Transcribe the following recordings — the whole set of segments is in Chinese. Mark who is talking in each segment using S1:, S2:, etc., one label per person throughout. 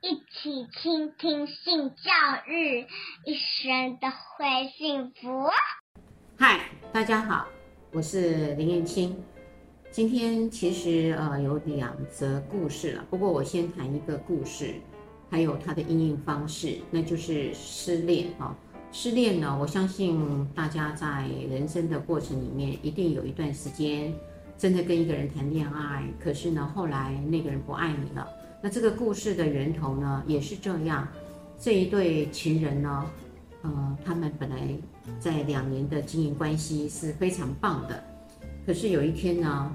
S1: 一起倾听性教育，一生都会幸福。
S2: 嗨，大家好，我是林燕青。今天其实呃有两则故事了，不过我先谈一个故事，还有它的应用方式，那就是失恋啊。失恋呢，我相信大家在人生的过程里面，一定有一段时间。真的跟一个人谈恋爱，可是呢，后来那个人不爱你了。那这个故事的源头呢，也是这样。这一对情人呢，呃，他们本来在两年的经营关系是非常棒的。可是有一天呢，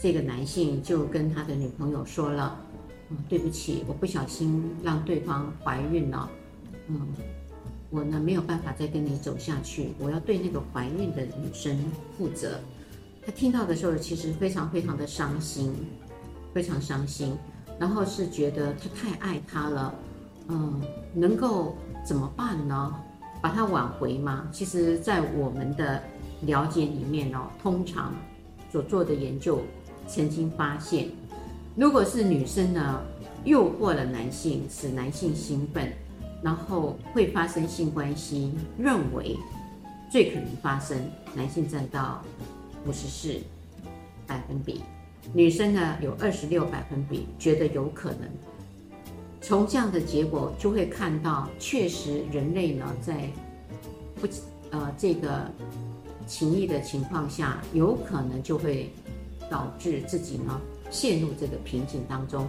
S2: 这个男性就跟他的女朋友说了：“嗯，对不起，我不小心让对方怀孕了。嗯，我呢没有办法再跟你走下去，我要对那个怀孕的女生负责。”他听到的时候，其实非常非常的伤心，非常伤心。然后是觉得他太爱他了，嗯，能够怎么办呢？把他挽回吗？其实，在我们的了解里面哦，通常所做的研究曾经发现，如果是女生呢，诱惑了男性，使男性兴奋，然后会发生性关系，认为最可能发生，男性占到。五十四百分比，女生呢有二十六百分比觉得有可能。从这样的结果就会看到，确实人类呢在不呃这个情谊的情况下，有可能就会导致自己呢陷入这个瓶颈当中，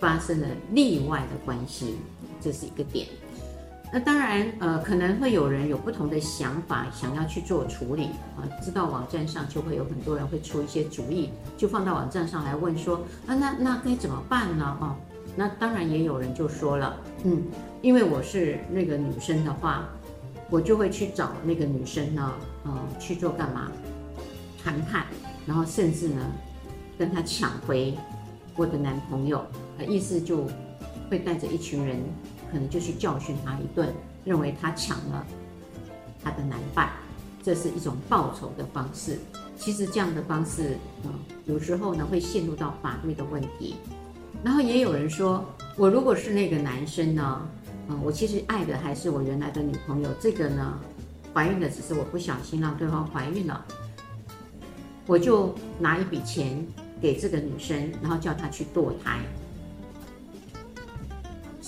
S2: 发生了例外的关系，这是一个点。那当然，呃，可能会有人有不同的想法，想要去做处理啊。知道网站上就会有很多人会出一些主意，就放到网站上来问说啊，那那该怎么办呢？啊，那当然也有人就说了，嗯，因为我是那个女生的话，我就会去找那个女生呢，呃，去做干嘛？谈判，然后甚至呢，跟她抢回我的男朋友，呃，意思就会带着一群人。可能就去教训他一顿，认为他抢了他的男伴，这是一种报仇的方式。其实这样的方式，嗯，有时候呢会陷入到法律的问题。然后也有人说，我如果是那个男生呢，嗯，我其实爱的还是我原来的女朋友，这个呢，怀孕的只是我不小心让对方怀孕了，我就拿一笔钱给这个女生，然后叫她去堕胎。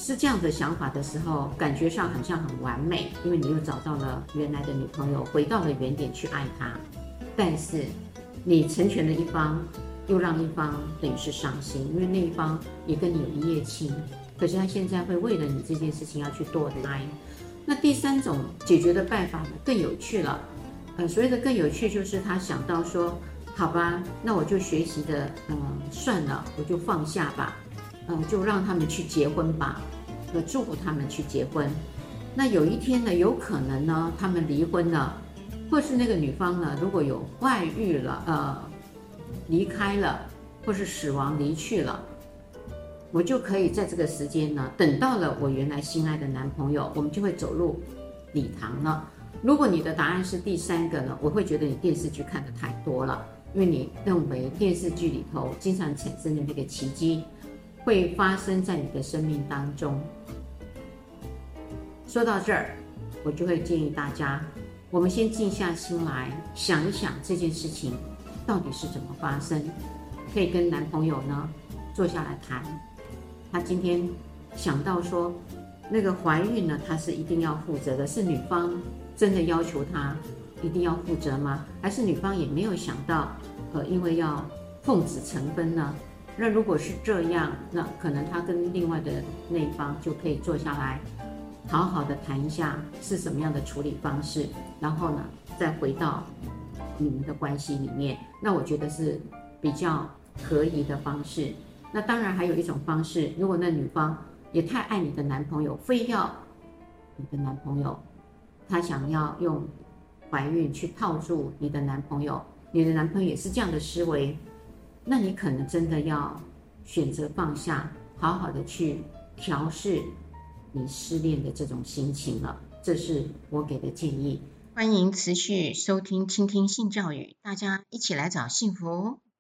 S2: 是这样的想法的时候，感觉上很像很完美，因为你又找到了原来的女朋友，回到了原点去爱她。但是你成全了一方，又让一方等于是伤心，因为那一方也跟你有一夜情，可是他现在会为了你这件事情要去堕胎。那第三种解决的办法呢，更有趣了。呃，所谓的更有趣，就是他想到说，好吧，那我就学习的，嗯、算了，我就放下吧，嗯、就让他们去结婚吧。祝福他们去结婚。那有一天呢，有可能呢，他们离婚了，或是那个女方呢，如果有外遇了，呃，离开了，或是死亡离去了，我就可以在这个时间呢，等到了我原来心爱的男朋友，我们就会走入礼堂了。如果你的答案是第三个呢，我会觉得你电视剧看得太多了，因为你认为电视剧里头经常产生的那个奇迹。会发生在你的生命当中。说到这儿，我就会建议大家，我们先静下心来想一想这件事情到底是怎么发生。可以跟男朋友呢坐下来谈。他今天想到说，那个怀孕呢，他是一定要负责的，是女方真的要求他一定要负责吗？还是女方也没有想到，呃，因为要奉子成婚呢？那如果是这样，那可能他跟另外的那一方就可以坐下来，好好的谈一下是什么样的处理方式，然后呢，再回到你们的关系里面。那我觉得是比较合宜的方式。那当然还有一种方式，如果那女方也太爱你的男朋友，非要你的男朋友，他想要用怀孕去套住你的男朋友，你的男朋友也是这样的思维。那你可能真的要选择放下，好好的去调试你失恋的这种心情了。这是我给的建议。欢迎持续收听、倾听性教育，大家一起来找幸福。